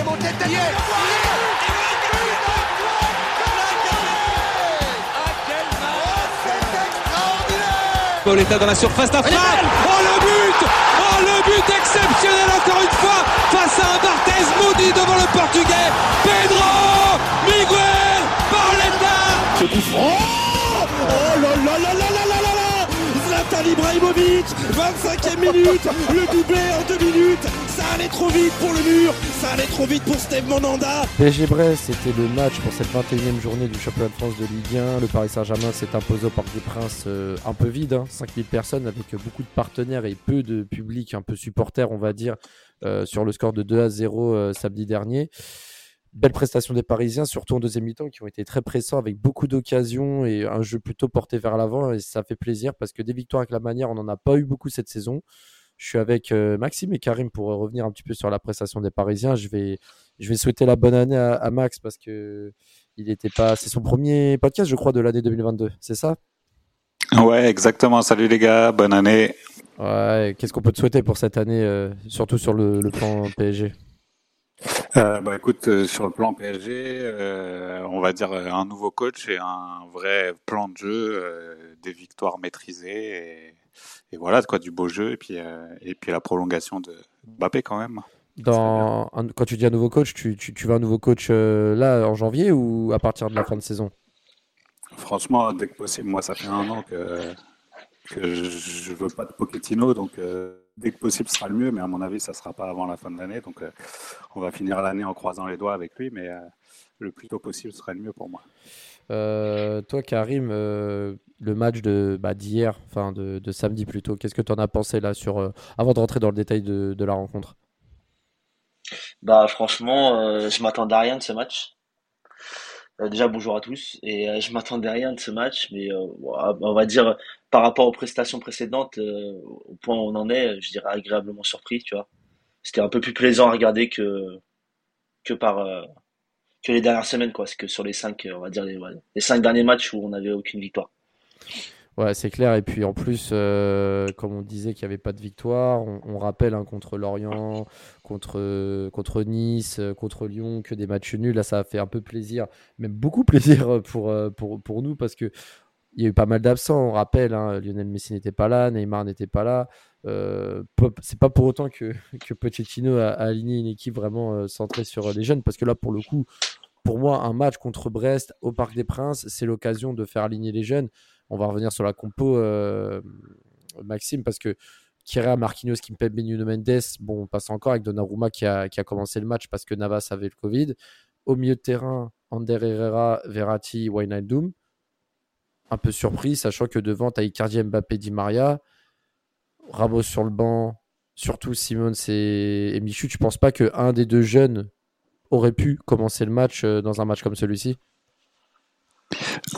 deuxième au tête. Pauletta dans la surface d'affaire. Oh le but Oh le but exceptionnel encore une fois face à un Barthez maudit devant le portugais. Pedro Miguel Pauletta Ce franc Oh là là Zlatan Ibrahimovic 25e minute Le doublé en deux minutes Ça allait trop vite pour le mur Ça allait trop vite pour Steve Monanda PSG Brest, c'était le match pour cette 21e journée du championnat de France de Ligue 1. Le Paris Saint-Germain s'est imposé au Parc des Princes euh, un peu vide, hein, 5000 personnes avec beaucoup de partenaires et peu de public, un peu supporters, on va dire, euh, sur le score de 2 à 0 euh, samedi dernier. Belle prestation des Parisiens, surtout en deuxième mi-temps, qui ont été très pressants avec beaucoup d'occasions et un jeu plutôt porté vers l'avant. Et ça fait plaisir parce que des victoires avec la manière, on n'en a pas eu beaucoup cette saison. Je suis avec euh, Maxime et Karim pour revenir un petit peu sur la prestation des Parisiens. Je vais, je vais souhaiter la bonne année à, à Max parce que il était pas. C'est son premier podcast, je crois, de l'année 2022. C'est ça? Ouais, exactement. Salut les gars, bonne année. Ouais. Qu'est-ce qu'on peut te souhaiter pour cette année, euh, surtout sur le, le plan PSG Euh, bah écoute, euh, sur le plan PSG, euh, on va dire euh, un nouveau coach et un vrai plan de jeu, des victoires maîtrisées et, et voilà quoi, du beau jeu et puis et puis la prolongation de Mbappé quand même. Dans, un- quand tu dis un nouveau coach, tu, tu, tu veux un nouveau coach là en janvier ou à partir de la fin de saison? Franchement, dès que possible, moi ça fait un an que que je je veux pas de Pochettino, donc dès que possible ce sera le mieux, mais à mon avis ça sera pas avant la fin de l'année, donc euh, on va finir l'année en croisant les doigts avec lui, mais euh, le plus tôt possible serait le mieux pour moi. Euh, toi, Karim, euh, le match de bah, d'hier, enfin de, de samedi plutôt, qu'est-ce que tu en as pensé là sur euh, avant de rentrer dans le détail de, de la rencontre? Bah franchement, euh, je m'attendais à rien de ce match. Euh, déjà bonjour à tous et euh, je m'attendais à rien de ce match, mais euh, on va dire par rapport aux prestations précédentes, euh, au point où on en est, je dirais agréablement surpris, tu vois. C'était un peu plus plaisant à regarder que que par euh, que les dernières semaines quoi. C'est que sur les cinq, euh, on va dire les, les cinq derniers matchs où on n'avait aucune victoire. Ouais, c'est clair. Et puis en plus, comme on disait qu'il n'y avait pas de victoire, on, rappelle hein, contre Lorient, contre, contre Nice, contre Lyon, que des matchs nuls. Là, ça a fait un peu plaisir, même beaucoup plaisir pour, pour, pour nous parce que il y a eu pas mal d'absents. On rappelle, hein, Lionel Messi n'était pas là, Neymar n'était pas là. Euh, c'est pas pour autant que, que Pochettino a, aligné une équipe vraiment euh, centrée sur les jeunes parce que là, pour le coup, pour moi, un match contre Brest au Parc des Princes, c'est l'occasion de faire aligner les jeunes. On va revenir sur la compo, euh, Maxime, parce que Kira, Marquinhos, Kimpembe, Nuno Mendes, bon, on passe encore avec Donnarumma qui a, qui a commencé le match parce que Navas avait le Covid. Au milieu de terrain, Ander Herrera, Verratti, Wijnaldum. Un peu surpris, sachant que devant, tu as Icardi, Mbappé, Di Maria. Ramos sur le banc, surtout Simons et, Michu. Tu penses pas qu'un des deux jeunes aurait pu commencer le match euh, dans un match comme celui-ci?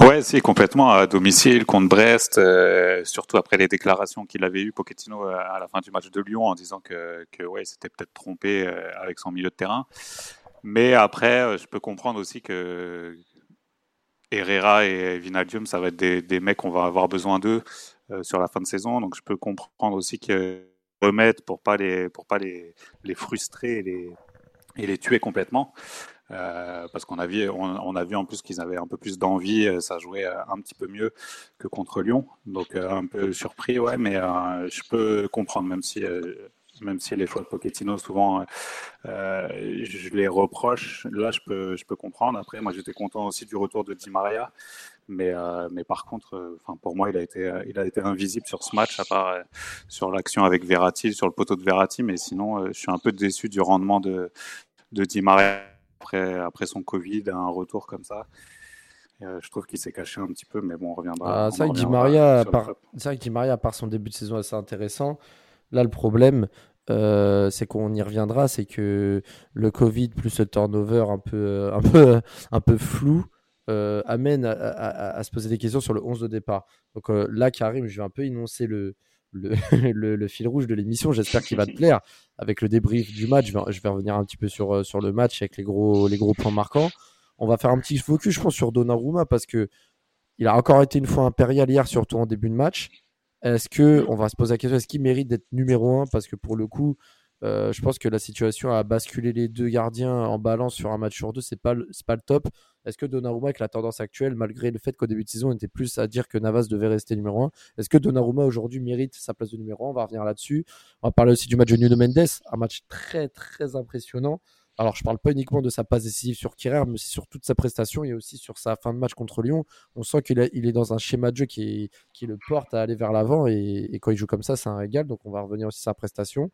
Ouais, si, complètement, à domicile contre Brest, euh, surtout après les déclarations qu'il avait eues, Pochettino, euh, à la fin du match de Lyon, en disant que, que s'était peut-être trompé avec son milieu de terrain. Mais après, je peux comprendre aussi que Herrera et Vinaldium, ça va être des, mecs qu'on va avoir besoin d'eux euh, sur la fin de saison. Donc, je peux comprendre aussi qu'ils remettent pour pas les, pour pas les, les frustrer et les, et les tuer complètement. Euh, parce qu'on a vu, on, a vu en plus qu'ils avaient un peu plus d'envie, euh, ça jouait un petit peu mieux que contre Lyon, donc un peu surpris, ouais, mais je peux comprendre, même si, même si les choix de Pochettino souvent, euh, je les reproche, là je peux, je peux comprendre. Après, moi j'étais content aussi du retour de Di Maria, mais, euh, mais par contre, euh, pour moi il a été, euh, il a été invisible sur ce match, à part euh, sur l'action avec Verratti, sur le poteau de Verratti, mais sinon euh, je suis un peu déçu du rendement de, de Di Maria après, après son Covid, un retour comme ça. Euh, je trouve qu'il s'est caché un petit peu, mais bon, on reviendra. Ah, c'est vrai que Di Maria, par... vrai que Di Maria, par son début de saison assez intéressant, là le problème, euh, c'est qu'on y reviendra, c'est que le Covid plus le turnover un peu, euh, un peu, un peu flou euh, amène à, se poser des questions sur le 11 de départ. Donc euh, là, Karim, je vais un peu énoncer le, le, le, fil rouge de l'émission. J'espère qu'il va te plaire. Avec le débrief du match, je vais, je vais revenir un petit peu sur, sur le match avec les gros, les gros points marquants. On va faire un petit focus, je pense, sur Donnarumma parce que il a encore été une fois impérial hier, surtout en début de match. Est-ce que, on va se poser la question, est-ce qu'il mérite d'être numéro un? Parce que pour le coup, je pense que la situation a basculé les deux gardiens en balance sur un match sur deux, c'est pas c'est pas le top. Est-ce que Donnarumma, avec la tendance actuelle, malgré le fait qu'au début de saison, on était plus à dire que Navas devait rester numéro 1, est-ce que Donnarumma aujourd'hui mérite sa place de numéro 1 On va revenir là-dessus. On va parler aussi du match de Nuno Mendes, un match très très impressionnant. Alors, je parle pas uniquement de sa passe décisive sur Kirer, mais sur toute sa prestation et aussi sur sa fin de match contre Lyon. On sent qu'il est dans un schéma de jeu qui, le porte à aller vers l'avant et, quand il joue comme ça, c'est un régal. Donc, on va revenir aussi sur sa prestation.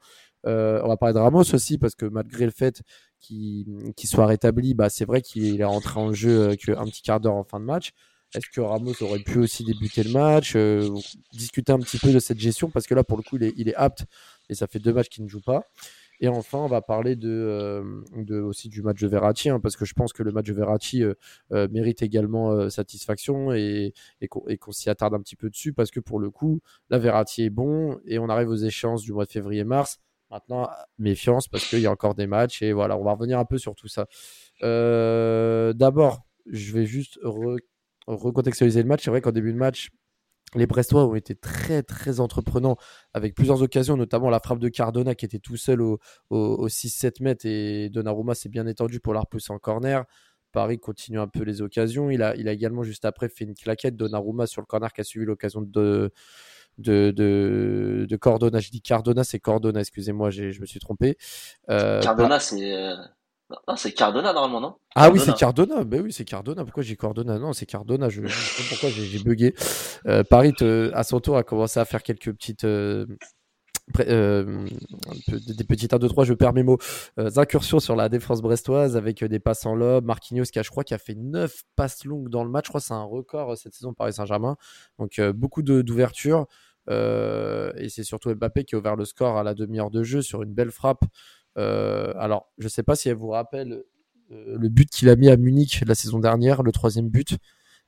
Euh, on va parler de Ramos aussi parce que malgré le fait qu'il soit rétabli, bah, c'est vrai qu'il est rentré en jeu qu'un petit quart d'heure en fin de match. Est-ce que Ramos aurait pu aussi débuter le match euh, Discuter un petit peu de cette gestion? Parce que là, pour le coup, il est apte et ça fait deux matchs qu'il ne joue pas. Et enfin, on va parler de, euh, de aussi du match de Verratti, hein, parce que je pense que le match de Verratti euh, euh, mérite également satisfaction et, et qu'on s'y attarde un petit peu dessus, parce que pour le coup, la Verratti est bon et on arrive aux échéances du mois de février-mars. Maintenant, méfiance parce qu'il y a encore des matchs et voilà, on va revenir un peu sur tout ça. D'abord, je vais juste recontextualiser le match. C'est vrai qu'en début de match, les Brestois ont été très très entreprenants avec plusieurs occasions, notamment la frappe de Cardona qui était tout seul au, 6-7 mètres et Donnarumma s'est bien étendu pour la repousser en corner. Paris continue un peu les occasions. Il a, il a également juste après fait une claquette Donnarumma sur le corner qui a suivi l'occasion de, de, de, de Cardona. Je dis Cardona, c'est Cordona, excusez-moi, je me suis trompé. Euh, Cardona, c'est euh, non, c'est Cardona normalement, non? Ah oui, c'est Cardona. Ben oui, c'est Cardona. Pourquoi j'ai Cardona? Non, c'est Cardona. Je, sais pas pourquoi j'ai bugué. Euh, Paris, à son tour, a commencé à faire quelques petites. Euh, euh, des petites 1, 2, 3, je perds mes mots, incursions sur la défense brestoise avec des passes en lob. Marquinhos qui a, je crois, qui a fait 9 passes longues dans le match. Je crois que c'est un record cette saison Paris Saint-Germain. Donc beaucoup d'ouverture. et c'est surtout Mbappé qui a ouvert le score à la demi-heure de jeu sur une belle frappe alors, je ne sais pas si elle vous rappelle euh, le but qu'il a mis à Munich la saison dernière, le troisième but.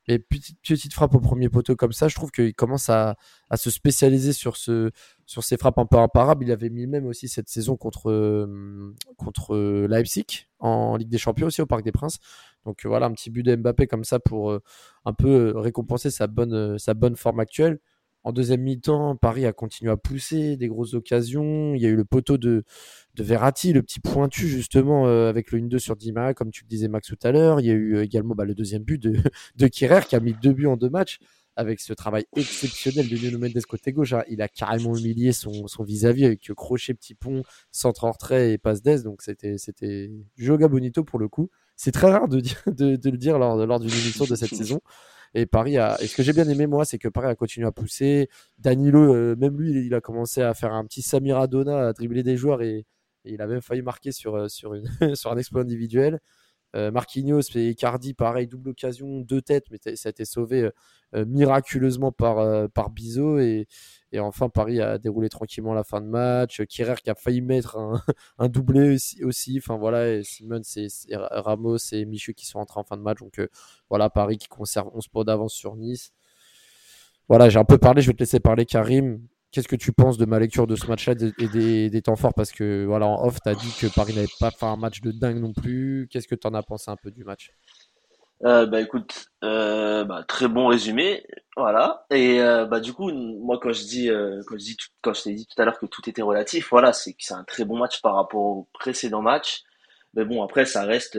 Et petite, frappe au premier poteau comme ça, je trouve qu'il commence à, se spécialiser sur, ce, sur ces frappes un peu imparables. Il avait mis même aussi cette saison contre, euh, contre Leipzig en Ligue des Champions aussi au Parc des Princes. Donc voilà, un petit but de Mbappé comme ça pour un peu récompenser sa bonne forme actuelle. En deuxième mi-temps, Paris a continué à pousser des grosses occasions. Il y a eu le poteau de, de Verratti, le petit pointu justement euh, avec le 1-2 sur Di Maria, comme tu le disais Max tout à l'heure. Il y a eu euh, également bah, le deuxième but de, de Kirer qui a mis deux buts en deux matchs avec ce travail exceptionnel de Nuno Mendes côté gauche. Hein. Il a carrément humilié son, vis-à-vis avec crochet, petit pont, centre en retrait et passe d'aise. Donc c'était c'était Joga Bonito pour le coup. C'est très rare de, dire, de, le dire lors, lors d'une émission de cette saison. Et Paris a. Et ce que j'ai bien aimé, moi, c'est que Paris a continué à pousser. Danilo, euh, même lui, il a commencé à faire un petit Samiradona, à dribbler des joueurs et, il a même failli marquer sur, euh, sur un exploit individuel. Euh, Marquinhos et Icardi, pareil, double occasion, deux têtes, mais ça a été sauvé miraculeusement par, par Bizot. Et, enfin, Paris a déroulé tranquillement la fin de match. Kirer qui a failli mettre un, doublé aussi, voilà, Simon, c'est Ramos et Michu qui sont entrés en fin de match. Donc euh, voilà, Paris qui conserve 11 points d'avance sur Nice. Voilà, j'ai un peu parlé. Je vais te laisser parler, Karim. Qu'est-ce que tu penses de ma lecture de ce match-là et des, des, temps forts? Parce que voilà, en off, tu as dit que Paris n'avait pas fait un match de dingue non plus. Qu'est-ce que tu en as pensé un peu du match? Euh, bah écoute, euh, bah, très bon résumé, voilà. Et euh, bah du coup, moi quand je dis, quand je dis, quand je t'ai dit tout à l'heure que tout était relatif, voilà, c'est que c'est un très bon match par rapport au précédent match. Mais bon, après ça reste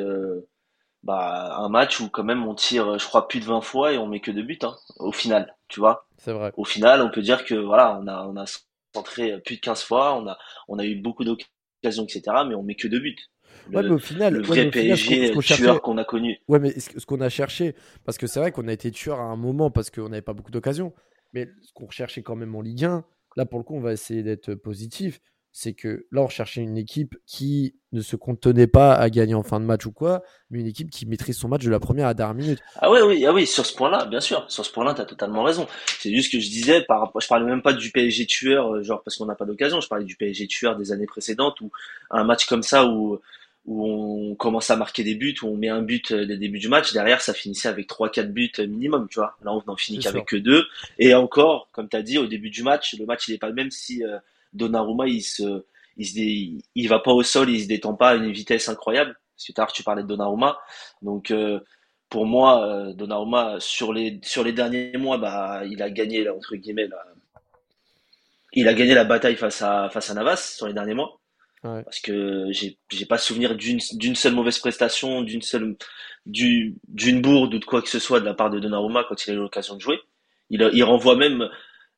bah un match où quand même on tire, je crois plus de 20 fois et on met que deux buts, hein, au final, tu vois. C'est vrai. Au final, on peut dire que voilà, on a on a centré plus de 15 fois, on a on a eu beaucoup d'occasions, etc. Mais on met que deux buts ouais, mais au final, le vrai PSG tueur qu'on a connu. Ouais, mais ce qu'on a cherché, parce que c'est vrai qu'on a été tueur à un moment parce qu'on n'avait pas beaucoup d'occasions, mais ce qu'on recherchait quand même en Ligue 1, là pour le coup, on va essayer d'être positif. C'est que là, on recherchait une équipe qui ne se contenait pas à gagner en fin de match ou quoi, mais une équipe qui maîtrise son match de la première à la dernière minute. Ah oui, oui, ah oui, sur ce point-là, bien sûr, sur ce point-là, tu as totalement raison. C'est juste que je disais, par rapport, je parlais même pas du PSG tueur, euh, genre parce qu'on n'a pas d'occasion, je parlais du PSG tueur des années précédentes ou un match comme ça où où on commence à marquer des buts, où on met un but euh, dès le début du match, derrière ça finissait avec 3-4 buts minimum, tu vois. Là on n'en finit qu'avec que deux. Et encore, comme tu as dit, au début du match, le match il est pas le même si euh, Donnarumma il se, il, se il va pas au sol, il se détend pas à une vitesse incroyable. Parce que tard tu parlais de Donnarumma. Donc euh, pour moi, euh, Donnarumma sur les sur les derniers mois, bah il a gagné entre guillemets il a gagné la bataille face à face à Navas sur les derniers mois. Parce que j'ai j'ai pas souvenir d'une d'une seule mauvaise prestation, d'une seule d'une bourde ou de quoi que ce soit de la part de Donnarumma quand il a eu l'occasion de jouer. Il, il renvoie même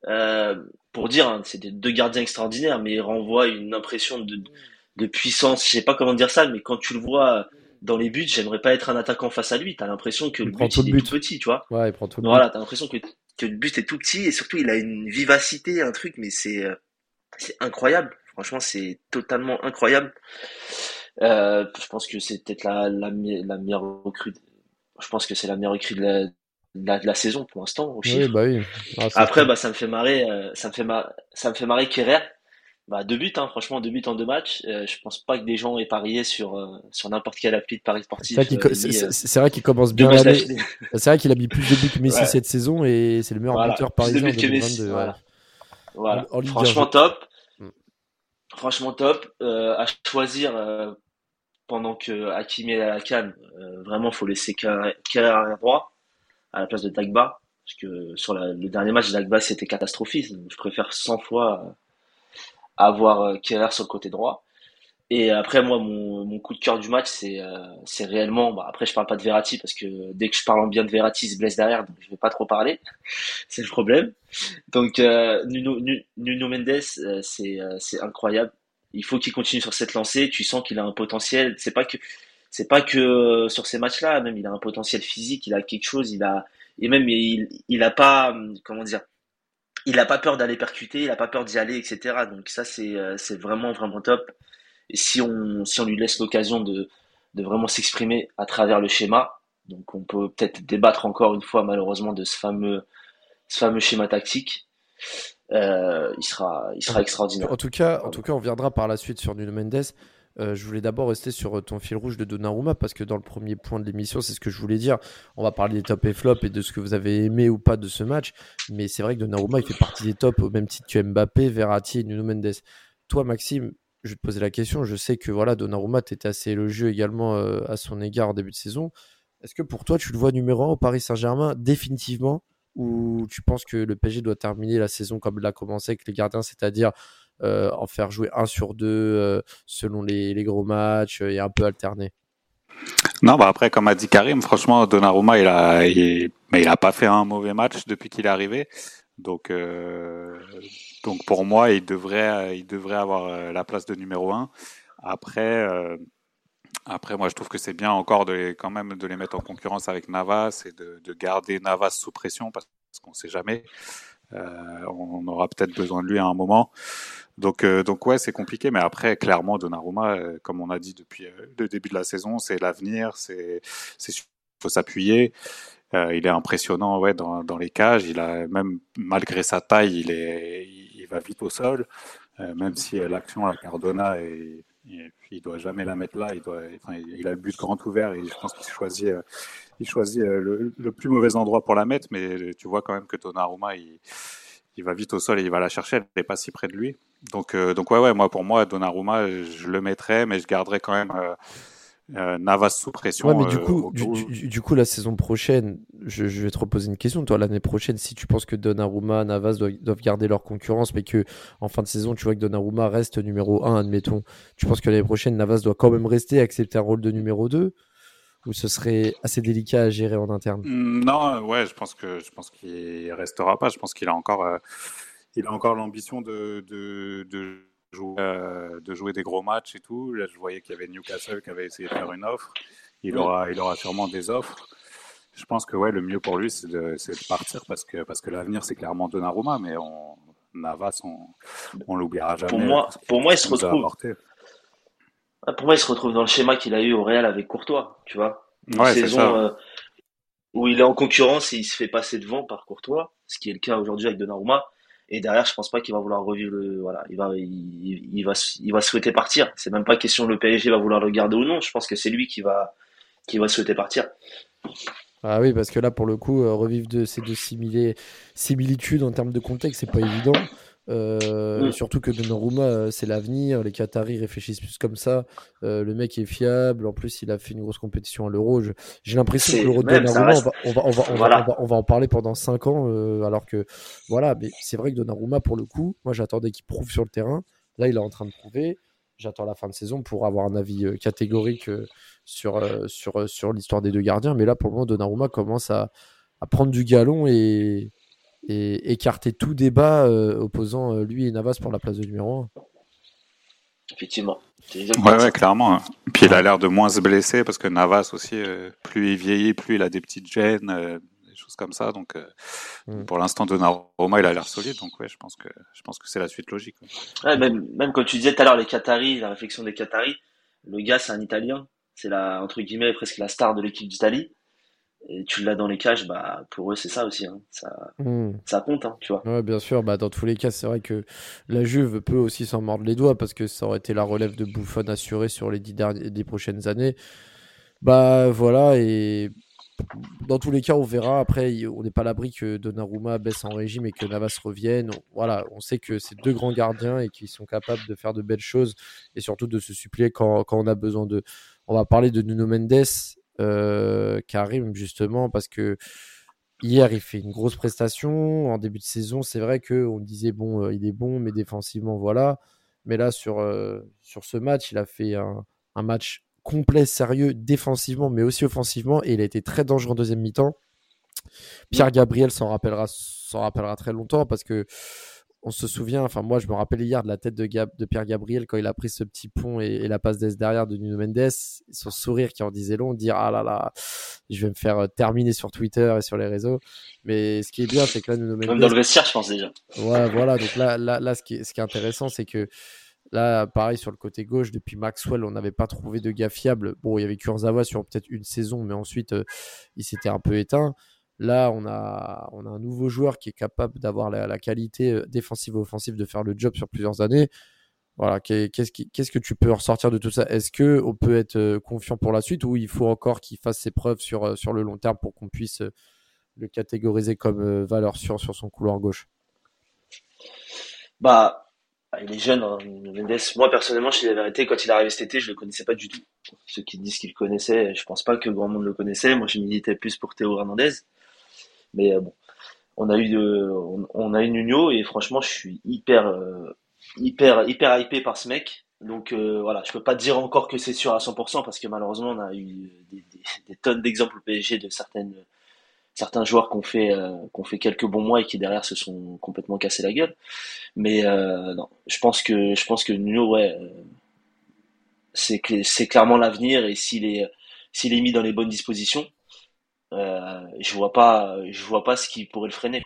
euh, pour dire, hein, c'est des deux gardiens extraordinaires, mais il renvoie une impression de, de puissance. Je sais pas comment dire ça, mais quand tu le vois dans les buts, j'aimerais pas être un attaquant face à lui. T'as l'impression que le but, il est tout petit, tu vois. Ouais, il prend tout le Voilà, t'as l'impression que, que le but est tout petit et surtout il a une vivacité, un truc, mais c'est euh, c'est incroyable. Franchement, c'est totalement incroyable. Euh, je pense que c'est peut-être la, la, la meilleure recrue. Je pense que c'est la meilleure recrue de la, de la, saison pour l'instant. Oui, bah oui. Ah, Après, bah, ça me fait marrer, euh, ça me fait ça me fait marrer Kerrer. Bah, deux buts, hein, franchement, deux buts en deux matchs. Euh, je pense pas que des gens aient parié sur, euh, sur n'importe quelle appli de Paris Sportif. C'est vrai qu'il commence bien l'année. C'est vrai qu'il a mis plus de buts que Messi cette saison et c'est le meilleur buteur parisien de 2022. voilà. voilà. franchement, top. Mm. Franchement, top. à choisir pendant que Hakimi est à la canne, vraiment, faut laisser Kerrer droit à la place de Dagba. Parce que sur le dernier match, Dagba, c'était catastrophique. Je préfère 100 fois euh, avoir euh, Keller sur le côté droit. Et après, moi, mon, coup de cœur du match, c'est euh, réellement. Bah, après, je parle pas de Verratti parce que dès que je parle en bien de Verratti, il se blesse derrière, donc je vais pas trop parler. c'est le problème. Donc, Nuno, Nuno Mendes, c'est c'est incroyable. Il faut qu'il continue sur cette lancée. Tu sens qu'il a un potentiel. C'est pas que c'est pas que euh, sur ces matchs-là, même il a un potentiel physique, il a quelque chose, il a et même il il a pas hum, comment dire, il a pas peur d'aller percuter, il a pas peur d'y aller, etc. Donc ça c'est euh, c'est vraiment vraiment top. Et si on si on lui laisse l'occasion de de vraiment s'exprimer à travers le schéma, donc on peut peut-être débattre encore une fois malheureusement de ce fameux ce fameux schéma tactique. Euh, il sera il sera extraordinaire. En tout cas en tout cas on viendra par la suite sur Nuno Mendes. Euh, je voulais d'abord rester sur euh, ton fil rouge de Donnarumma parce que dans le premier point de l'émission, c'est ce que je voulais dire. On va parler des top et flops et de ce que vous avez aimé ou pas de ce match. Mais c'est vrai que Donnarumma, il fait partie des tops au même titre que Mbappé, Verratti et Nuno Mendes. Toi, Maxime, je vais te poser la question. Je sais que voilà, Donnarumma, tu étais assez élogieux également euh, à son égard en début de saison. Est-ce que pour toi, tu le vois numéro 1 au Paris Saint-Germain définitivement? Ou tu penses que le PSG doit terminer la saison comme il a commencé avec les gardiens, c'est-à-dire en faire jouer un sur deux euh, selon les, gros matchs euh, et un peu alterner. Non, bah après, comme a dit Karim, franchement, Donnarumma, il a, mais il a pas fait un mauvais match depuis qu'il est arrivé. Donc, donc pour moi, il devrait, il devrait avoir la place de numéro un. Après, après, moi, je trouve que c'est bien encore de quand même de les mettre en concurrence avec Navas et de garder Navas sous pression parce qu'on ne sait jamais. on aura peut-être besoin de lui à un moment. Donc, euh, donc ouais, c'est compliqué, mais après, clairement, Donnarumma, euh, comme on a dit depuis euh, le début de la saison, c'est l'avenir, c'est, c'est faut s'appuyer. il est impressionnant, ouais, dans, dans les cages. Il a même malgré sa taille, il est, il va vite au sol. même si l'action à Cardona et il doit jamais la mettre là. Il doit, enfin, il a le but grand ouvert et je pense qu'il choisit, il choisit le, le, plus mauvais endroit pour la mettre. Mais tu vois quand même que Donnarumma, il, il va vite au sol et il va la chercher. Elle n'est pas si près de lui. Donc, euh, donc ouais, ouais, moi pour moi, Donnarumma, je le mettrais, mais je garderais quand même euh, euh, Navas sous pression. Ouais, mais du coup, du, coup, la saison prochaine, je, vais te reposer une question. Toi, l'année prochaine, si tu penses que Donnarumma, Navas doivent, garder leur concurrence, mais que en fin de saison, tu vois que Donnarumma reste numéro 1, admettons, tu penses que l'année prochaine, Navas doit quand même rester, accepter un rôle de numéro 2 ou ce serait assez délicat à gérer en interne? Mm, Non, ouais, je pense que je pense qu'il restera pas. Je pense qu'il a encore il a encore l'ambition de, de, jouer, euh, de jouer des gros matchs et tout. Là, je voyais qu'il y avait Newcastle qui avait essayé de faire une offre. Il aura, il aura sûrement des offres. Je pense que ouais, le mieux pour lui, c'est de, de, partir parce que, parce que l'avenir, c'est clairement Donnarumma, mais on, Navas, on, on l'oubliera jamais. Pour moi, pour moi, il se retrouve. Ah, pour moi, il se retrouve dans le schéma qu'il a eu au Real avec Courtois, tu vois. Une ouais, saison euh, où il est en concurrence et il se fait passer devant par Courtois, ce qui est le cas aujourd'hui avec Donnarumma. Et derrière, je pense pas qu'il va vouloir revivre le, voilà, il va, il, va, il va souhaiter partir. C'est même pas question le PSG va vouloir le garder ou non. Je pense que c'est lui qui va, qui va souhaiter partir. Ah oui, parce que là, pour le coup, euh, revivre de ces deux similitudes en termes de contexte, c'est pas évident. Euh, mm. Surtout que Donnarumma, euh, c'est l'avenir. Les Qataris réfléchissent plus comme ça. Euh, le mec est fiable. En plus, il a fait une grosse compétition à l'Euro. J'ai l'impression que l'Euro de Donnarumma, on va, on, va, on, va, on, va, en parler pendant 5 ans. alors que, voilà, mais c'est vrai que Donnarumma, pour le coup, moi j'attendais qu'il prouve sur le terrain. Là, il est en train de prouver. j'attends la fin de saison pour avoir un avis catégorique sur, sur, sur l'histoire des deux gardiens. Mais là, pour le moment, Donnarumma commence à, à prendre du galon et, et écarter tout débat opposant lui et Navas pour la place de numéro 1. Effectivement. Ouais, ouais, clairement. Puis il a l'air de moins se blesser parce que Navas aussi, plus il vieillit, plus il a des petites gênes choses comme ça. Donc, euh, mm. pour l'instant, Donnarumma, il a l'air solide. Donc, ouais, je pense que, je pense que c'est la suite logique. Ouais, même, même quand tu disais tout à l'heure les Qataris, la réflexion des Qataris, le gars, c'est un Italien. C'est la, entre guillemets, presque la star de l'équipe d'Italie. Et tu l'as dans les cages, bah, pour eux, c'est ça aussi. Hein. Ça, mm. ça compte, hein, tu vois. Ouais, bien sûr. Bah, dans tous les cas, c'est vrai que la Juve peut aussi s'en mordre les doigts parce que ça aurait été la relève de Buffon assurée sur les dix dernières, des prochaines années. Bah voilà, et dans tous les cas, on verra. Après, on n'est pas à l'abri que Donnarumma baisse en régime et que Navas revienne. Voilà, on sait que c'est deux grands gardiens et qu'ils sont capables de faire de belles choses et surtout de se suppléer quand, on a besoin de. On va parler de Nuno Mendes, Karim, justement, parce que hier, il fait une grosse prestation. En début de saison, c'est vrai qu'on disait, bon, euh, il est bon, mais défensivement, voilà. Mais là, sur, euh, sur ce match, il a fait un, un match complet, sérieux, défensivement, mais aussi offensivement. Et il a été très dangereux en deuxième mi-temps. Pierre Gabriel s'en rappellera, s'en rappellera très longtemps parce que on se souvient, enfin moi je me rappelle hier de la tête de, de Pierre Gabriel quand il a pris ce petit pont et, la passe d'Es derrière de Nuno Mendes, son sourire qui en disait long, dire ah là là, je vais me faire euh, terminer sur Twitter et sur les réseaux. Mais ce qui est bien, c'est que là Nuno Mendes. Même dans le vestiaire, je pense déjà. Ouais, voilà. Donc là, là, là ce, qui est, ce qui est intéressant, c'est que Là, pareil, sur le côté gauche, depuis Maxwell, on n'avait pas trouvé de gars fiable. Bon, il y avait Kurzawa sur peut-être une saison, mais ensuite, euh, il s'était un peu éteint. Là, on a, on a un nouveau joueur qui est capable d'avoir la, qualité euh, défensive et offensive de faire le job sur plusieurs années. Voilà, qu'est-ce, que tu peux ressortir de tout ça? Est-ce que on peut être euh, confiant pour la suite ou il faut encore qu'il fasse ses preuves sur, sur le long terme pour qu'on puisse le catégoriser comme valeur sûre sur son couloir gauche? Bah, ah, il est jeune, hein, Mendes. Moi, personnellement, je la vérité, quand il est arrivé cet été, je le connaissais pas du tout. Ceux qui disent qu'il connaissait, je pense pas que grand monde le connaissait. Moi, je militais plus pour Théo Hernandez. Mais euh, bon, on a eu de, on, a eu Nuno et franchement, je suis hyper, euh, hyper, hyper hypé par ce mec. Donc euh, voilà, je peux pas dire encore que c'est sûr à 100% parce que malheureusement, on a eu des, des tonnes d'exemples au PSG de certaines certains joueurs qui ont fait euh, fait quelques bons mois et qui derrière se sont complètement cassés la gueule. Mais non, je pense que je pense que Nuno, ouais, c'est c'est clairement l'avenir et s'il est s'il est mis dans les bonnes dispositions, euh, je vois pas je vois pas ce qui pourrait le freiner.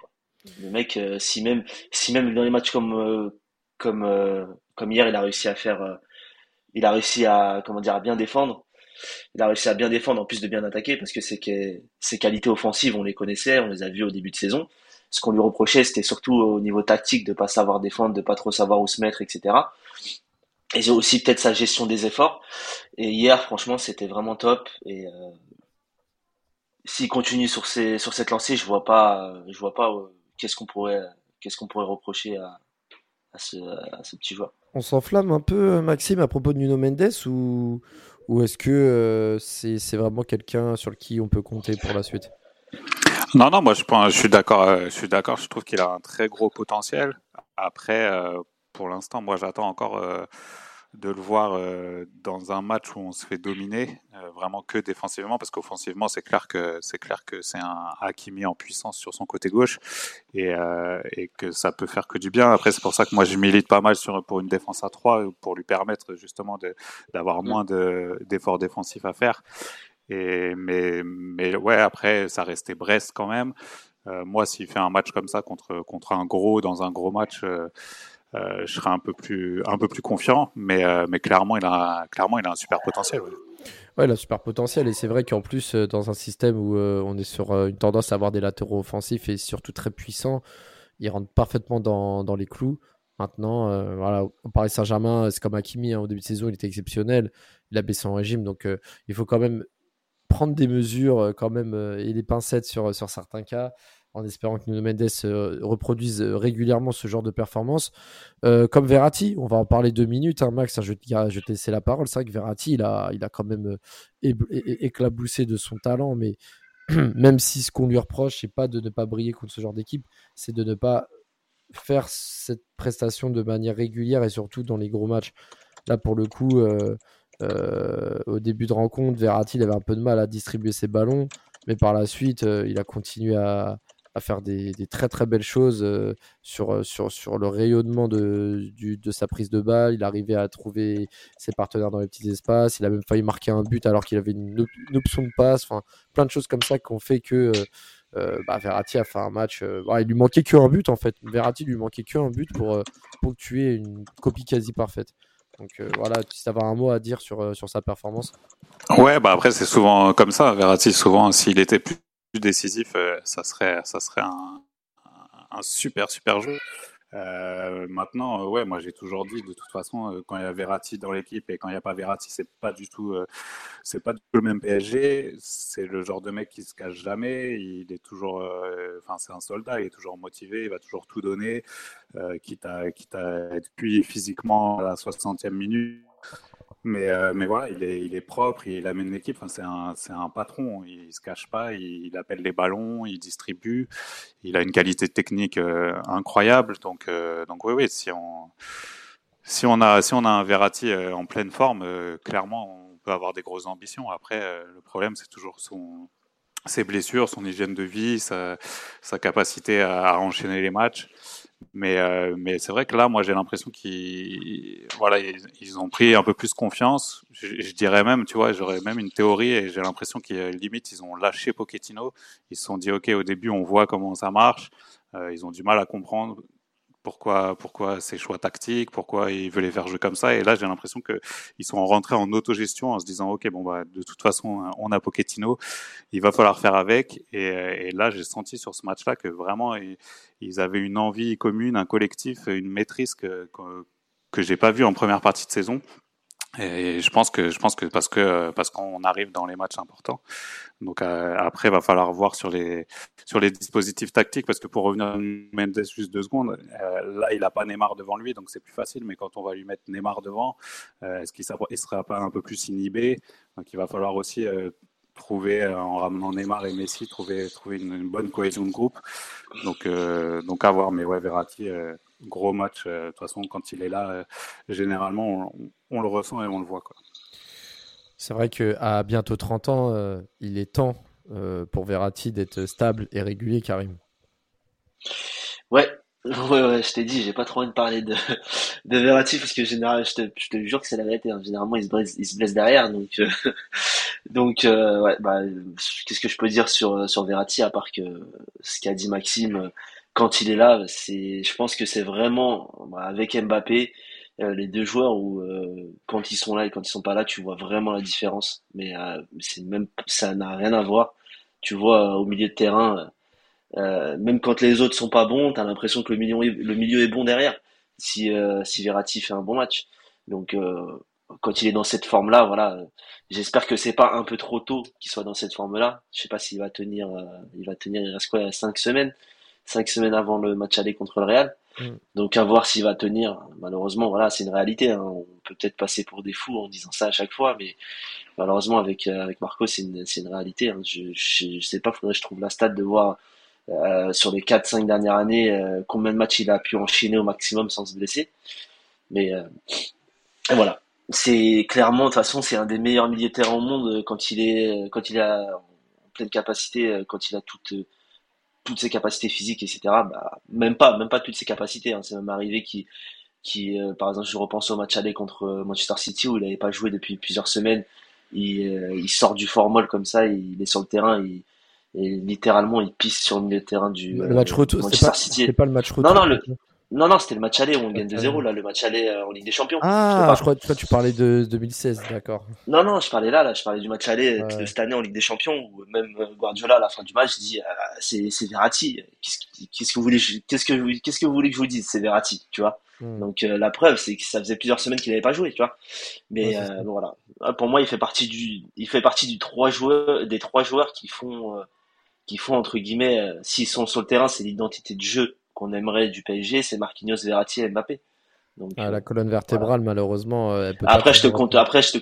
Le mec, si même si même dans les matchs comme comme comme hier, il a réussi à faire, il a réussi à comment dire à bien défendre il a réussi à bien défendre en plus de bien attaquer parce que ses, qualités offensives, on les connaissait, on les a vues au début de saison. Ce qu'on lui reprochait, c'était surtout au niveau tactique de pas savoir défendre, de pas trop savoir où se mettre, etc. Et aussi peut-être sa gestion des efforts. Et hier, franchement, c'était vraiment top. Et euh, s'il continue sur, ces, sur cette lancée, je vois pas, je vois pas euh, qu'est-ce qu'on pourrait, qu'est-ce qu'on pourrait reprocher à, à, ce, à ce petit joueur. On s'enflamme un peu, Maxime, à propos de Nuno Mendes ou, ou est-ce que euh, c'est vraiment quelqu'un sur qui on peut compter pour la suite? Non, non, moi je, je suis d'accord. Euh, je suis d'accord. Je trouve qu'il a un très gros potentiel. Après, euh, pour l'instant, moi j'attends encore de le voir euh, dans un match où on se fait dominer, euh, vraiment que défensivement, parce qu'offensivement, c'est clair que c'est clair que c'est un Hakimi en puissance sur son côté gauche et, euh, et, que ça peut faire que du bien. Après, c'est pour ça que moi je milite pas mal sur pour une défense à 3 pour lui permettre justement d'avoir moins d'efforts défensifs à faire. Et mais mais ouais, après ça restait Brest quand même. moi, s'il fait un match comme ça contre contre un gros dans un gros match. Euh, je serais un peu plus, confiant. Mais, euh, clairement, il a, un super potentiel. Ouais. il a un super potentiel. Et c'est vrai qu'en plus, euh, dans un système où on est sur une tendance à avoir des latéraux offensifs et surtout très puissants, il rentre parfaitement dans, les clous. Maintenant, voilà, au Paris Saint-Germain, c'est comme Hakimi, hein, au début de saison, il était exceptionnel. Il a baissé en régime. Donc, il faut quand même prendre des mesures quand même et des pincettes sur certains cas en espérant que Nuno Mendes euh, reproduise euh, régulièrement ce genre de performance. Euh, comme Verratti, on va en parler deux minutes. Hein, Max, je, je te laisser la parole. C'est vrai que Verratti, il a, il a quand même éclaboussé de son talent, mais même si ce qu'on lui reproche, c'est pas de ne pas briller contre ce genre d'équipe, c'est de ne pas faire cette prestation de manière régulière et surtout dans les gros matchs. Là, pour le coup, au début de rencontre, Verratti avait un peu de mal à distribuer ses ballons, mais par la suite, il a continué à, à faire des, très très belles choses euh, sur, euh, sur, sur le rayonnement de, de sa prise de balle. Il arrivait à trouver ses partenaires dans les petits espaces. Il a même failli marquer un but alors qu'il avait une, option de passe. Enfin, plein de choses comme ça qui ont fait que euh, bah, Verratti a fait un match. il lui manquait qu'un but en fait. Verratti lui manquait qu'un but pour, pour que tu aies une copie quasi parfaite. Donc voilà, si tu avais un mot à dire sur, sur sa performance. Ouais, bah après c'est souvent comme ça. Verratti, souvent, s'il était plus décisif, euh, ça serait, ça serait un, super, super jeu. Euh, maintenant, euh, ouais, moi j'ai toujours dit de toute façon, quand il y a Verratti dans l'équipe et quand il n'y a pas Verratti, c'est pas du tout, c'est pas du le même PSG. C'est le genre de mec qui se cache jamais. Il est toujours, enfin c'est un soldat, il est toujours motivé, il va toujours tout donner, quitte à, quitte être physiquement à la 60e minute. Mais, euh, mais voilà, il est, propre, il amène l'équipe. Enfin, c'est un, patron. Il se cache pas, il, appelle les ballons, il distribue. Il a une qualité technique euh, incroyable. Donc, euh, donc oui, oui, si on, a, un Verratti en pleine forme, clairement, on peut avoir des grosses ambitions. Après, le problème, c'est toujours ses blessures, son hygiène de vie, sa, sa capacité à enchaîner les matchs. Mais, euh, mais c'est vrai que là, moi, j'ai l'impression qu'ils ont pris un peu plus confiance. Je, dirais même, tu vois, j'aurais même une théorie et j'ai l'impression qu'ils limite, ils ont lâché Pochettino. Ils se sont dit, OK, au début, on voit comment ça marche. Euh, ils ont du mal à comprendre pourquoi, pourquoi ces choix tactiques, pourquoi ils veulent les faire jouer comme ça. Et là, j'ai l'impression qu'ils sont rentrés en autogestion en se disant, OK, bon, bah, de toute façon, on a Pochettino, il va falloir faire avec. Et, là, j'ai senti sur ce match-là que vraiment, ils, avaient une envie commune, un collectif, une maîtrise que, que, j'ai pas vu en première partie de saison. Et je pense que je pense que parce que parce qu'on arrive dans les matchs importants. Donc euh, après, va falloir voir sur les sur les dispositifs tactiques parce que pour revenir à Mendes juste deux secondes, euh, là il a pas Neymar devant lui, donc c'est plus facile. Mais quand on va lui mettre Neymar devant, euh, est-ce qu'il ne sera pas un peu plus inhibé? Donc il va falloir aussi trouver en ramenant Neymar et Messi, trouver trouver une, bonne cohésion de groupe. Donc donc à voir. Mais ouais, Verratti gros match. De toute façon, quand il est là, généralement, on, le ressent et on le voit. Quoi. C'est vrai qu'à bientôt 30 ans, euh, il est temps euh, pour Verratti d'être stable et régulier, Karim. Ouais, ouais, je t'ai dit, j'ai pas trop envie de parler de, de Verratti parce que généralement, je te, je te jure que c'est la vérité. Hein. Généralement, il se blesse, il se blesse derrière, donc euh, donc ouais, bah, qu'est-ce que je peux dire sur sur Verratti à part que ce qu'a dit Maxime quand il est là, c'est, je pense que c'est vraiment bah, avec Mbappé euh, les deux joueurs où euh, quand ils sont là et quand ils sont pas là, tu vois vraiment la différence. Mais euh, c'est même ça n'a rien à voir. Tu vois au milieu de terrain, même quand les autres sont pas bons, tu as l'impression que le milieu, le milieu est bon derrière. Si si Verratti fait un bon match, donc quand il est dans cette forme-là, voilà, j'espère que c'est pas un peu trop tôt qu'il soit dans cette forme-là. Je sais pas s'il va tenir, il va tenir, il reste quoi, cinq semaines, cinq semaines avant le match aller contre le Real. Mm. Donc à voir s'il va tenir. Malheureusement, voilà, c'est une réalité. Hein. On peut peut-être passer pour des fous en disant ça à chaque fois, mais malheureusement avec euh, avec Marco, c'est une, une réalité. Hein. Je, je, sais pas, faudrait que je trouve la stat de voir euh, sur les 4-5 dernières années euh, combien de matchs il a pu enchaîner au maximum sans se blesser. Mais voilà, c'est clairement de toute façon c'est un des meilleurs milieux de terrain au monde quand il est quand il a en pleine capacité, quand il a toute toutes ses capacités physiques, etc. Bah, même pas, même pas toutes ses capacités. Hein. C'est même arrivé qui, qui, euh, par exemple, je repense au match aller contre euh, Manchester City où il n'avait pas joué depuis plusieurs semaines. Il, euh, il sort du formol comme ça, il est sur le terrain, il, et littéralement il pisse sur le milieu de terrain du le match retour. Manchester City. C'est pas le match retour. Non, non, le, non, non, c'était le match aller où on gagne 2-0, là, le match aller euh, en Ligue des Champions. Ah, je, crois que tu parlais de 2016, d'accord. Non, non, je parlais là, là, je parlais du match aller de cette année en Ligue des Champions, où même euh, Guardiola, à la fin du match, dit, euh, c'est, c'est Verratti. Qu'est-ce, que vous voulez, qu'est-ce que vous, qu'est-ce que vous voulez que je vous dise? C'est Verratti, tu vois. Hmm. Donc, la preuve, c'est que ça faisait plusieurs semaines qu'il n'avait pas joué, tu vois. Mais, bon, voilà. Ah, pour moi, il fait partie du, il fait partie du trois joueurs, des trois joueurs qui font, qui font, entre guillemets, s'ils sont sur le terrain, c'est l'identité de jeu qu'on aimerait du PSG, c'est Marquinhos, Verratti et Mbappé. Donc, ah, la colonne vertébrale, malheureusement. Euh, après, je te compte, après, je te,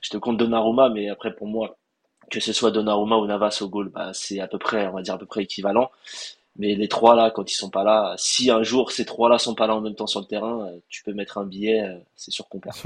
je te compte Donnarumma, mais après, pour moi, que ce soit Donnarumma ou Navas au goal, bah, c'est à peu près, on va dire à peu près équivalent. Mais les trois là, quand ils sont pas là, si un jour ces trois là sont pas là en même temps sur le terrain, euh, tu peux mettre un billet, euh, c'est sûr qu'on perd.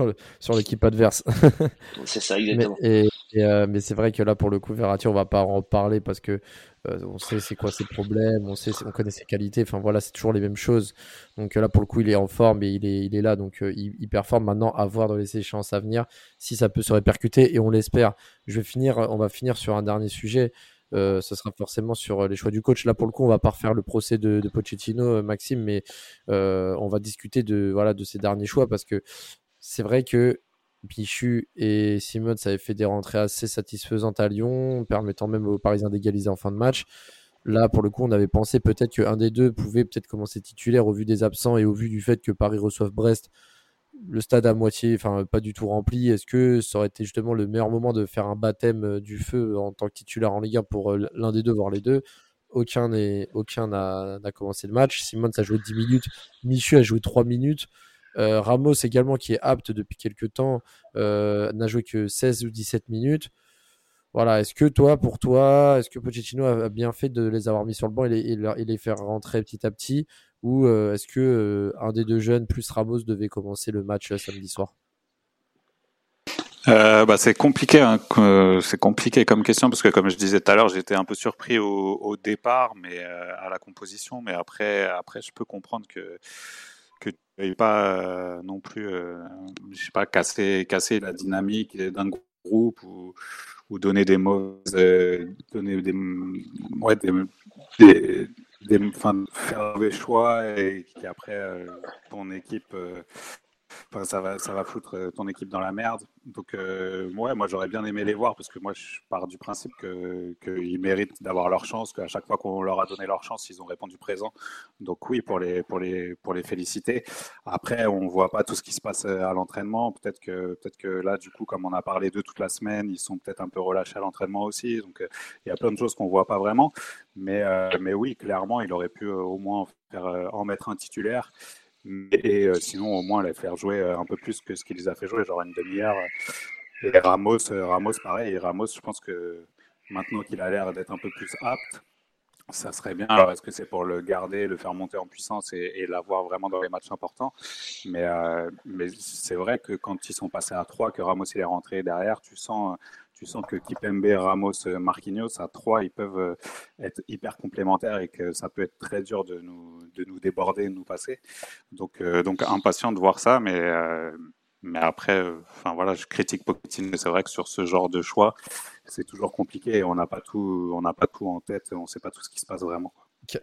Sur l'équipe adverse. c'est ça, exactement. Mais, et, mais c'est vrai que là, pour le coup, Verratti, on va pas en parler parce que on sait c'est quoi ses problèmes, on sait, on connaît ses qualités. Enfin voilà, c'est toujours les mêmes choses. Donc là, pour le coup, il est en forme et il est, il est là, donc il, il, performe. Maintenant, à voir dans les échéances à venir si ça peut se répercuter et on l'espère. Je vais finir, on va finir sur un dernier sujet. Euh, ce sera forcément sur euh, les choix du coach. Là, pour le coup, on va pas refaire le procès de, Pochettino, euh, Maxime, mais on va discuter de, voilà, de ces derniers choix parce que c'est vrai que Pichu et Simon, ça avait fait des rentrées assez satisfaisantes à Lyon, permettant même aux Parisiens d'égaliser en fin de match. Là, pour le coup, on avait pensé peut-être qu'un des deux pouvait peut-être commencer titulaire au vu des absents et au vu du fait que Paris reçoive Brest le stade à moitié, enfin pas du tout rempli, est-ce que ça aurait été justement le meilleur moment de faire un baptême euh, du feu en tant que titulaire en Ligue 1 pour euh, l'un des deux, voire les deux? Aucun n'a commencé le match. Simon a joué 10 minutes, Michu a joué 3 minutes. Euh, Ramos également, qui est apte depuis quelques temps, n'a joué que 16 ou 17 minutes. Voilà, est-ce que toi, pour toi, est-ce que Pochettino a bien fait de les avoir mis sur le banc et et les faire rentrer petit à petit? Ou euh, est-ce que euh, un des deux jeunes plus Ramos devait commencer le match euh, samedi soir? Bah, c'est compliqué, hein, c'est compliqué comme question parce que comme je disais tout à l'heure, j'étais un peu surpris au, départ, mais à la composition, mais après, après, je peux comprendre que que tu pas non plus, je sais pas, casser casser la dynamique d'un groupe ou, ou donner des mauvaises, donner des, ouais, des des, enfin, faire des choix et qu'après euh, ton équipe euh, Enfin, ça va, ça va foutre euh, ton équipe dans la merde. Donc, euh, ouais, moi, j'aurais bien aimé les voir parce que moi, je pars du principe qu'ils méritent d'avoir leur chance, qu'à chaque fois qu'on leur a donné leur chance, ils ont répondu présent. Donc, oui, pour les, pour les, pour les féliciter. Après, on voit pas tout ce qui se passe euh, à l'entraînement. Peut-être que, peut-être que là, du coup, comme on a parlé d'eux toute la semaine, ils sont peut-être un peu relâchés à l'entraînement aussi. Donc, il y a plein de choses qu'on voit pas vraiment. Mais, mais oui, clairement, il aurait pu au moins en mettre un titulaire. Et euh, sinon, au moins, les faire jouer euh, un peu plus que ce qu'il les a fait jouer, genre une demi-heure. Et Ramos, euh, Ramos, pareil. Et Ramos, je pense que maintenant qu'il a l'air d'être un peu plus apte, ça serait bien. Alors, est-ce que c'est pour le garder, le faire monter en puissance et, et l'avoir vraiment dans les matchs importants Mais, mais c'est vrai que quand ils sont passés à 3, que Ramos il est rentré derrière, tu sens, tu sens que Kipembe, Ramos, Marquinhos, à trois, ils peuvent euh, être hyper complémentaires et que ça peut être très dur de nous, de nous déborder, de nous passer. Donc, euh, donc impatient de voir ça, mais, euh, mais après, voilà, je critique Pochettino. C'est vrai que sur ce genre de choix, c'est toujours compliqué. On n'a pas tout, on n'a pas tout en tête, on ne sait pas tout ce qui se passe vraiment.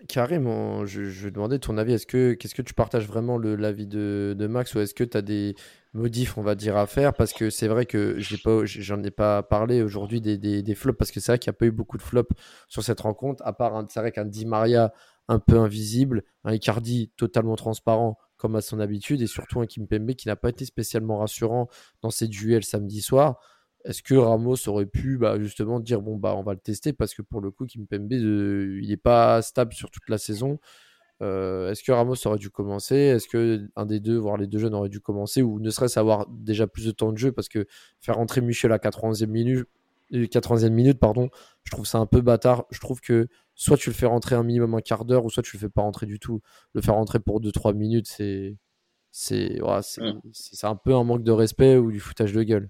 Carrément, je, je demandais ton avis. Est-ce que, qu'est-ce que tu partages vraiment l'avis de Max ou est-ce que tu as des, modif, on va dire, à faire parce que c'est vrai que j'en ai pas parlé aujourd'hui des, flops parce que c'est vrai qu'il n'y a pas eu beaucoup de flops sur cette rencontre, à part, c'est vrai qu'un Di Maria un peu invisible, un Icardi totalement transparent comme à son habitude et surtout un Kimpembe qui n'a pas été spécialement rassurant dans ses duels samedi soir. Est-ce que Ramos aurait pu bah, justement dire bon bah on va le tester parce que pour le coup Kimpembe euh, il n'est pas stable sur toute la saison euh, est-ce que Ramos aurait dû commencer? Est-ce que un des deux, voire les deux jeunes, auraient dû commencer? Ou ne serait-ce avoir déjà plus de temps de jeu? Parce que faire rentrer Michel à 80e minute, 80e minute pardon, je trouve ça un peu bâtard. Je trouve que soit tu le fais rentrer un minimum un quart d'heure, ou soit tu le fais pas rentrer du tout. Le faire rentrer pour 2-3 minutes, c'est c'est c'est un peu un manque de respect ou du foutage de gueule.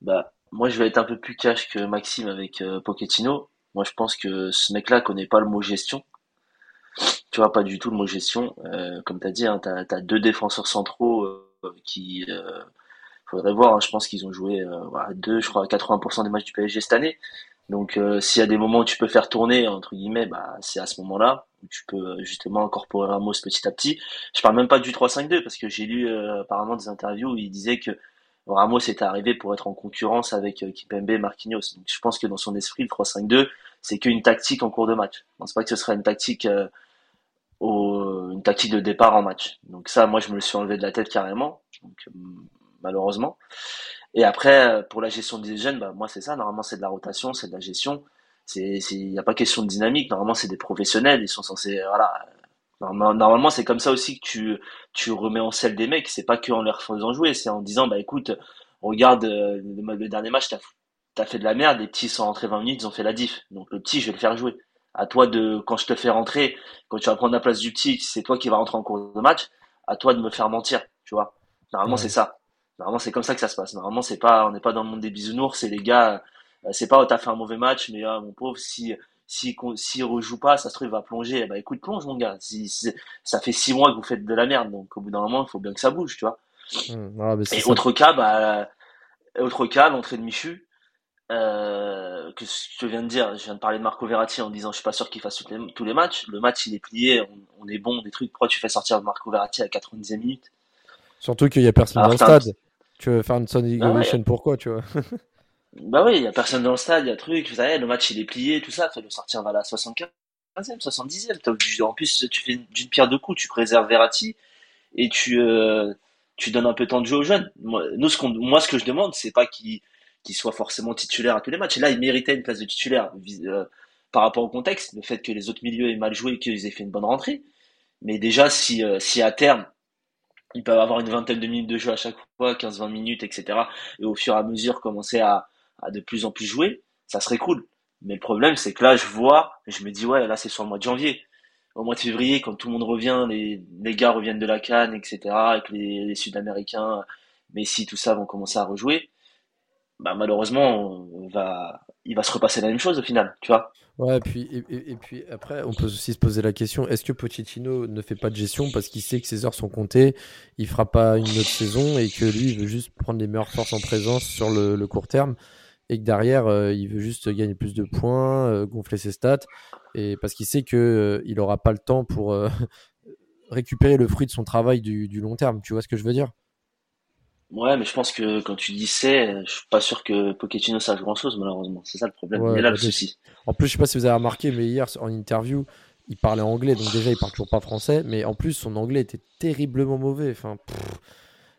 Bah, moi, je vais être un peu plus cash que Maxime avec euh, Pochettino. Moi, je pense que ce mec-là connaît pas le mot gestion tu vois, pas du tout le mot gestion. Euh, comme tu as dit, hein, tu as, deux défenseurs centraux euh, qui... Euh, faudrait voir, hein, je pense qu'ils ont joué euh, deux, je crois, 80% des matchs du PSG cette année. Donc s'il y a des moments où tu peux faire tourner, entre guillemets, bah, c'est à ce moment-là où tu peux justement incorporer Ramos petit à petit. Je parle même pas du 3-5-2 parce que j'ai lu apparemment des interviews où il disait que Ramos était arrivé pour être en concurrence avec Kipembe et Marquinhos. Donc je pense que dans son esprit, le 3-5-2, c'est qu'une tactique en cours de match. Je pense pas que ce serait une tactique au, une tactique de départ en match. Donc ça, moi, je me le suis enlevé de la tête carrément, euh, malheureusement. Et après, pour la gestion des jeunes, bah, moi, c'est ça. Normalement, c'est de la rotation, c'est de la gestion. Il n'y a pas question de dynamique. Normalement, c'est des professionnels. Ils sont censés, voilà. Normalement, c'est comme ça aussi que tu, tu remets en selle des mecs. C'est pas que en leur faisant jouer. C'est en disant, bah, écoute, regarde euh, le, dernier match, t'as, as fait de la merde. Les petits sont rentrés 20 minutes, ils ont fait la diff. Donc, le petit, je vais le faire jouer. À toi de, quand je te fais rentrer, quand tu vas prendre la place du petit, c'est toi qui vas rentrer en cours de match, à toi de me faire mentir, tu vois. Normalement, c'est ça. Normalement, c'est comme ça que ça se passe. Normalement, c'est pas, on n'est pas dans le monde des bisounours, c'est les gars, euh, c'est pas, oh, t'as fait un mauvais match, mais ah, mon pauvre, si, si, s'il rejoue pas, ça se trouve, il va plonger. Bah, écoute, plonge, mon gars. Si, ça fait six mois que vous faites de la merde, donc au bout d'un moment, il faut bien que ça bouge, tu vois. Mmh, et autre cas, bah, autre cas, l'entrée de Michu, euh, que je viens de dire, je viens de parler de Marco Verratti en disant je suis pas sûr qu'il fasse tous les, matchs. Le match il est plié, on, est bon, des trucs. Pourquoi tu fais sortir Marco Verratti à 90e minute? Surtout qu'il y a personne dans le stade. Tu veux faire une Sonic bah pourquoi, tu vois? Bah oui, il y a personne dans le stade, il y a truc, vous savez, le match il est plié, tout ça, fais le sortir à la 75e, 70e. En plus, tu fais d'une pierre deux coups, tu préserves Verratti et tu, euh, tu donnes un peu de temps de jeu aux jeunes. Moi, nous, ce moi, ce que je demande, c'est pas qu'il soit forcément titulaire à tous les matchs. Et là, il méritait une place de titulaire euh, par rapport au contexte, le fait que les autres milieux aient mal joué et qu'ils aient fait une bonne rentrée. Mais déjà, si, euh, si à terme, ils peuvent avoir une vingtaine de minutes de jeu à chaque fois, 15-20 minutes, etc. Et au fur et à mesure commencer à, de plus en plus jouer, ça serait cool. Mais le problème, c'est que là, je vois, je me dis, ouais, là, c'est sur le mois de janvier. Au mois de février, quand tout le monde revient, les, les gars reviennent de la Cannes, etc., avec les, les Sud-Américains, Messi, tout ça, vont commencer à rejouer. Bah, malheureusement, il va se repasser la même chose au final, tu vois. Ouais, et puis, et, puis après, on peut aussi se poser la question est-ce que Pochettino ne fait pas de gestion parce qu'il sait que ses heures sont comptées, il fera pas une autre saison et que lui, il veut juste prendre les meilleures forces en présence sur le, court terme et que derrière, euh, il veut juste gagner plus de points, euh, gonfler ses stats et parce qu'il sait que euh, il aura pas le temps pour récupérer le fruit de son travail du long terme. Tu vois ce que je veux dire? Ouais, mais je pense que quand tu dis c'est, je suis pas sûr que Pochettino sache grand chose, malheureusement. C'est ça le problème. il y a là le souci. En plus, je sais pas si vous avez remarqué, mais hier, en interview, il parlait anglais, donc déjà, il parle toujours pas français, mais en plus, son anglais était terriblement mauvais. Enfin,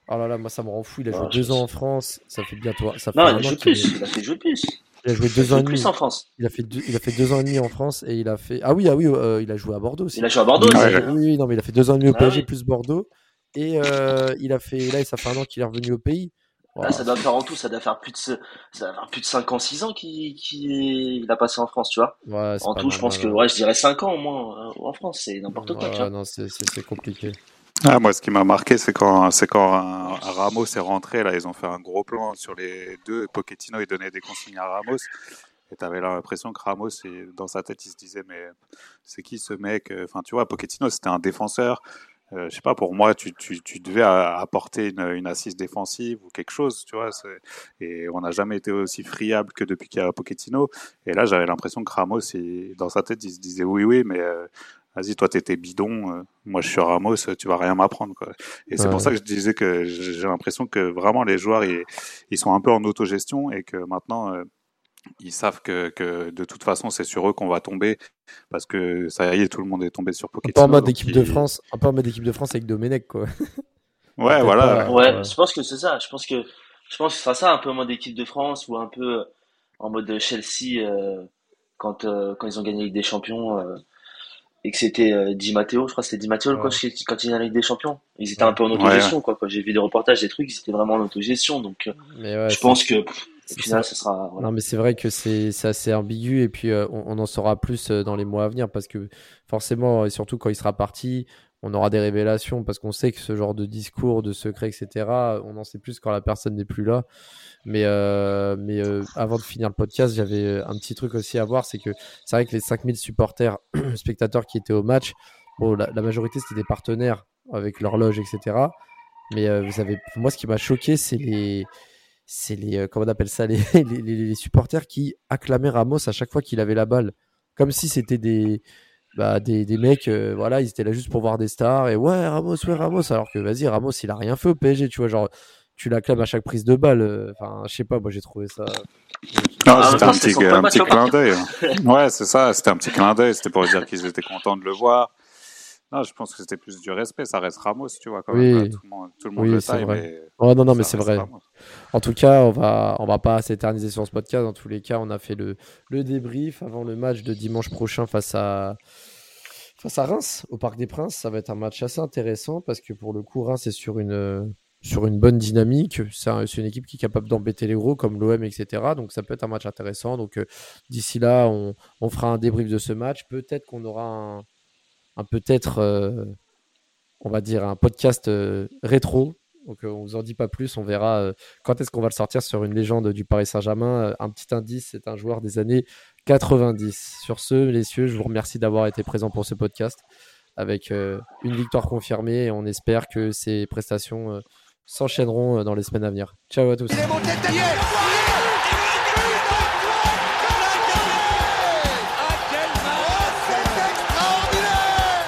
oh là là, moi, ça me rend fou. Il a joué deux ans en France, ça fait bientôt. Ça fait non, il a joué plus. Il a fait jouer plus. Il a joué deux ans et demi. en France. Il a fait deux, il a fait deux ans et demi en France et il a fait ah oui ah oui euh, il a joué à Bordeaux aussi. Il a joué à Bordeaux. Aussi. Oui, oui non mais il a fait deux ans et demi au ah PSG plus Bordeaux et euh, il a fait là ça fait un an qu'il est revenu au pays ça doit faire en tout, ça doit faire plus de, ça doit faire plus de 5 ans, 6 ans qu'il qu a passé en France, tu vois. en tout, je pense que, ouais, je dirais 5 ans au moins euh, en France, c'est n'importe quoi, tu vois. Non, c'est compliqué. Ah, moi, ce qui m'a marqué, c'est quand, c'est quand Ramos est rentré, là, ils ont fait un gros plan sur les deux. Pochettino, il donnait des consignes à Ramos. Et tu avais l'impression que Ramos, dans sa tête, il se disait, mais c'est qui ce mec? Enfin, tu vois, Pochettino, c'était un défenseur. Euh, je sais pas, pour moi, tu, tu, tu devais apporter une, une, assise défensive ou quelque chose, tu vois. Et on n'a jamais été aussi friable que depuis qu'il y a Pochettino. Et là, j'avais l'impression que Ramos, dans sa tête, il se disait oui, oui, mais euh, vas-y, toi, t'étais bidon. Euh, moi, je suis Ramos, tu vas rien m'apprendre, quoi. Et c'est pour ça que je disais que j'ai l'impression que vraiment les joueurs, ils, ils, sont un peu en autogestion et que maintenant ils savent que, que, de toute façon c'est sur eux qu'on va tomber parce que ça y est tout le monde est tombé sur Pochettino. Un peu en mode équipe de France, un peu en mode équipe de France avec Domenech quoi. Ouais voilà. Ouais, je pense que c'est ça. Je pense que je pense que ce sera ça un peu en mode équipe de France ou un peu en mode Chelsea euh, quand euh, quand ils ont gagné la Ligue des Champions euh, et que c'était Di Matteo, je crois que c'était Di Matteo quand, quand ils ont la Ligue des Champions. Ils étaient un peu en autogestion quoi. Quand j'ai vu des reportages des trucs, ils étaient vraiment en autogestion donc je pense que sera. Non, mais c'est vrai que c'est assez ambigu et puis euh, on, en saura plus euh, dans les mois à venir parce que forcément, et surtout quand il sera parti, on aura des révélations parce qu'on sait que ce genre de discours, de secrets, etc., on en sait plus quand la personne n'est plus là. Mais, euh, mais avant de finir le podcast, j'avais un petit truc aussi à voir c'est que c'est vrai que les 5000 supporters, spectateurs qui étaient au match, bon, la, la majorité c'était des partenaires avec l'horloge, etc. Mais vous savez, moi, ce qui m'a choqué, c'est les c'est les euh, comment on appelle ça les, les, supporters qui acclamaient Ramos à chaque fois qu'il avait la balle comme si c'était des bah, des, des mecs euh, voilà ils étaient là juste pour voir des stars et ouais Ramos ouais Ramos alors que vas-y Ramos il a rien fait au PSG tu vois genre tu l'acclames à chaque prise de balle euh, enfin je sais pas moi j'ai trouvé ça non, c'était un petit, un petit clin d'œil. Ouais, c'est ça, c'était un petit clin d'œil, c'était pour dire qu'ils étaient contents de le voir. Non, je pense que c'était plus du respect. Ça reste Ramos, tu vois, quand même. Tout le monde, tout le, monde le taille, mais. Oh, non, non, mais c'est vrai. En tout cas, on va, on va pas s'éterniser sur ce podcast. Dans tous les cas, on a fait le, le débrief avant le match de dimanche prochain face à, face à Reims, au Parc des Princes. Ça va être un match assez intéressant parce que pour le coup, Reims est sur une, sur une bonne dynamique. C'est une équipe qui est capable d'embêter les gros comme l'OM, etc. Donc ça peut être un match intéressant. Donc euh, d'ici là, on, fera un débrief de ce match. Peut-être qu'on aura un, peut-être, euh, on va dire, un podcast euh, rétro. Donc on vous en dit pas plus. On verra quand est-ce qu'on va le sortir sur une légende du Paris Saint-Germain. Un petit indice, c'est un joueur des années 90. Sur ce, messieurs, je vous remercie d'avoir été présents pour ce podcast avec une victoire confirmée et on espère que ces prestations s'enchaîneront euh, dans les semaines à venir. Ciao à tous.